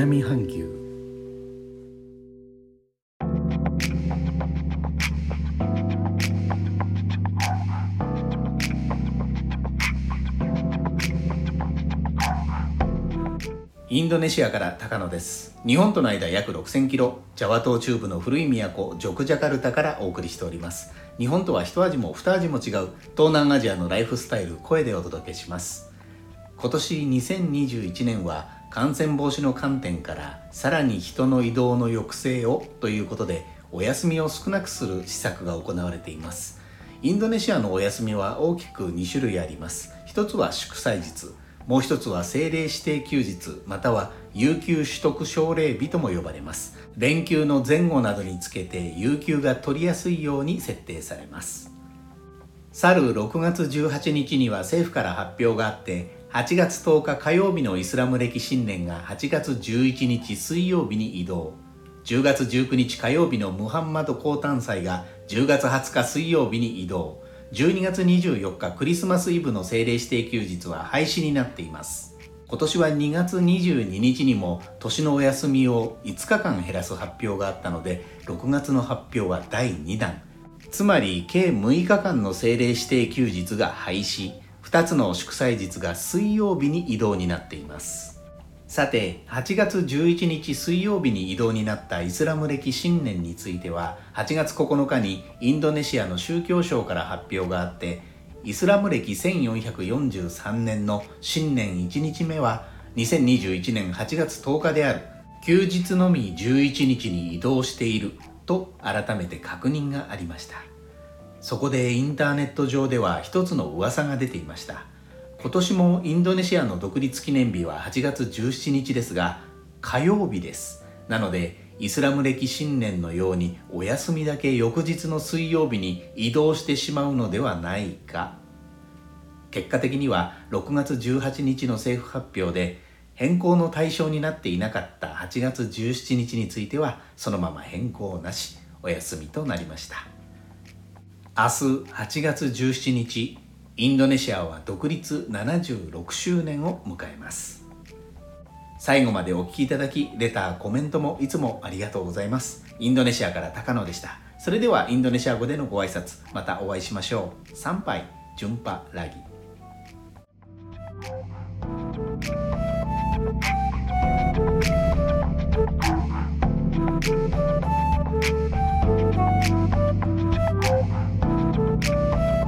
南半球。インドネシアから高野です。日本との間約6000キロ。ジャワ島中部の古い都ジョクジャカルタからお送りしております。日本とは一味も二味も違う東南アジアのライフスタイル声でお届けします。今年2021年は感染防止の観点からさらに人の移動の抑制をということでお休みを少なくする施策が行われています。インドネシアのお休みは大きく2種類あります。一つは祝祭日もう一つは政令指定休日または有給取得奨励日とも呼ばれます。連休の前後などにつけて有給が取りやすいように設定されます。去る6月18日には政府から発表があって8月10日火曜日のイスラム暦新年が8月11日水曜日に移動。10月19日火曜日のムハンマド降誕祭が10月20日水曜日に移動。12月24日クリスマスイブの政令指定休日は廃止になっています。今年は2月22日にも年のお休みを5日間減らす発表があったので6月の発表は第2弾。つまり計6日間の政令指定休日が廃止。2つの祝祭日が水曜日に移動になっています。さて8月11日水曜日に移動になったイスラム暦新年については8月9日にインドネシアの宗教省から発表があってイスラム暦1443年の新年1日目は2021年8月10日である。休日のみ11日に移動していると改めて確認がありました。そこでインターネット上では一つの噂が出ていました。今年もインドネシアの独立記念日は8月17日ですが火曜日です。なのでイスラム暦新年のようにお休みだけ翌日の水曜日に移動してしまうのではないか。結果的には6月18日の政府発表で変更の対象になっていなかった8月17日についてはそのまま変更なしお休みとなりました。明日8月17日インドネシアは独立76周年を迎えます。最後までお聴きいただきレターコメントもいつもありがとうございます。インドネシアから高野でした。それではインドネシア語でのご挨拶またお会いしましょう。参拝順波ラギ。Thank you. Thank you.